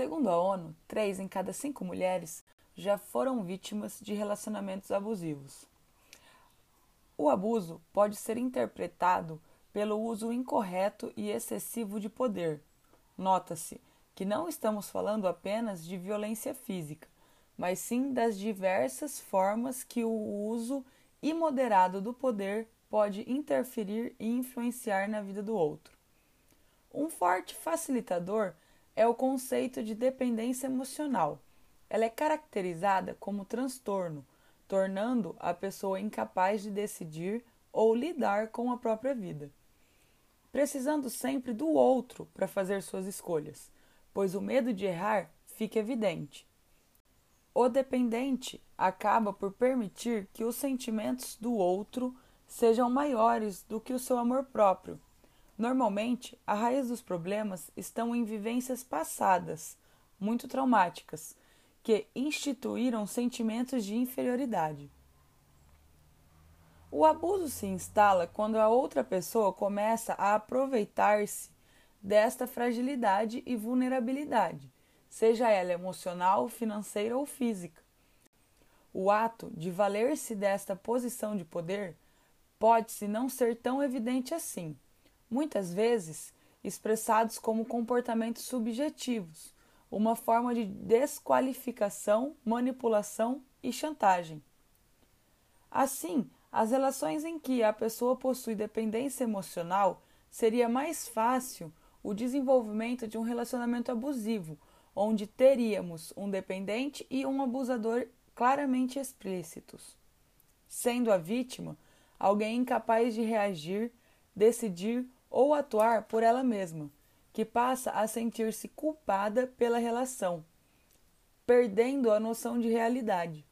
Segundo a ONU, três em cada cinco mulheres já foram vítimas de relacionamentos abusivos. O abuso pode ser interpretado pelo uso incorreto e excessivo de poder. Nota-se que não estamos falando apenas de violência física, mas sim das diversas formas que o uso imoderado do poder pode interferir e influenciar na vida do outro. Um forte facilitador é o conceito de dependência emocional. Ela é caracterizada como transtorno, tornando a pessoa incapaz de decidir ou lidar com a própria vida, precisando sempre do outro para fazer suas escolhas, pois o medo de errar fica evidente. O dependente acaba por permitir que os sentimentos do outro sejam maiores do que o seu amor próprio Normalmente, a raiz dos problemas estão em vivências passadas, muito traumáticas, que instituíram sentimentos de inferioridade. O abuso se instala quando a outra pessoa começa a aproveitar-se desta fragilidade e vulnerabilidade, seja ela emocional, financeira ou física. O ato de valer-se desta posição de poder pode-se não ser tão evidente assim muitas vezes expressados como comportamentos subjetivos, uma forma de desqualificação, manipulação e chantagem. Assim, as relações em que a pessoa possui dependência emocional seria mais fácil o desenvolvimento de um relacionamento abusivo, onde teríamos um dependente e um abusador claramente explícitos, sendo a vítima alguém incapaz de reagir, decidir ou atuar por ela mesma, que passa a sentir-se culpada pela relação, perdendo a noção de realidade.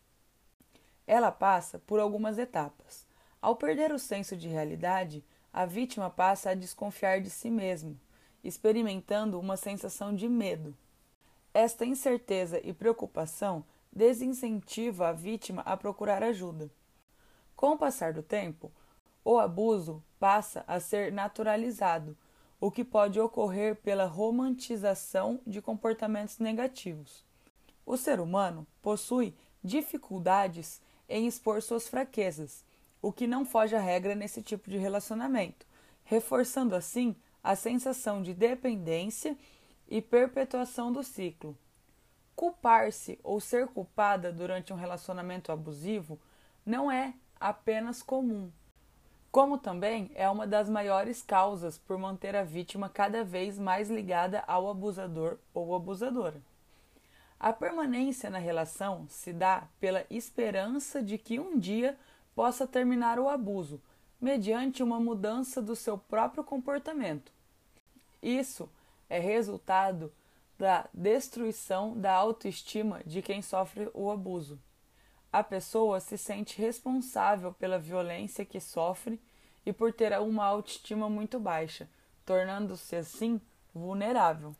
Ela passa por algumas etapas. Ao perder o senso de realidade, a vítima passa a desconfiar de si mesma, experimentando uma sensação de medo. Esta incerteza e preocupação desincentiva a vítima a procurar ajuda. Com o passar do tempo, o abuso passa a ser naturalizado, o que pode ocorrer pela romantização de comportamentos negativos. O ser humano possui dificuldades em expor suas fraquezas, o que não foge à regra nesse tipo de relacionamento, reforçando assim a sensação de dependência e perpetuação do ciclo. Culpar-se ou ser culpada durante um relacionamento abusivo não é apenas comum, como também é uma das maiores causas por manter a vítima cada vez mais ligada ao abusador ou abusadora. A permanência na relação se dá pela esperança de que um dia possa terminar o abuso, mediante uma mudança do seu próprio comportamento. Isso é resultado da destruição da autoestima de quem sofre o abuso a pessoa se sente responsável pela violência que sofre e por ter uma autoestima muito baixa, tornando-se assim vulnerável.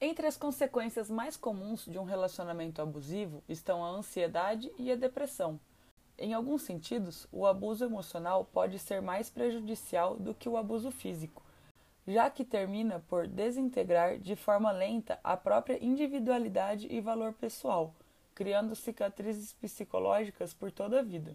Entre as consequências mais comuns de um relacionamento abusivo estão a ansiedade e a depressão. Em alguns sentidos, o abuso emocional pode ser mais prejudicial do que o abuso físico, já que termina por desintegrar de forma lenta a própria individualidade e valor pessoal criando cicatrizes psicológicas por toda a vida.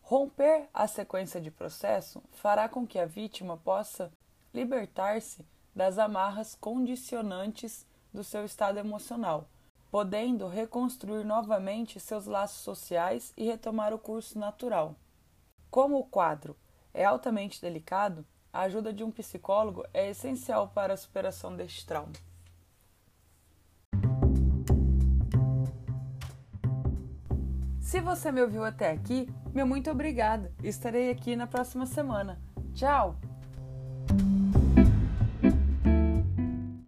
Romper a sequência de processo fará com que a vítima possa libertar-se das amarras condicionantes do seu estado emocional, podendo reconstruir novamente seus laços sociais e retomar o curso natural. Como o quadro é altamente delicado, a ajuda de um psicólogo é essencial para a superação deste trauma. Se você me ouviu até aqui, meu muito obrigada. Estarei aqui na próxima semana. Tchau!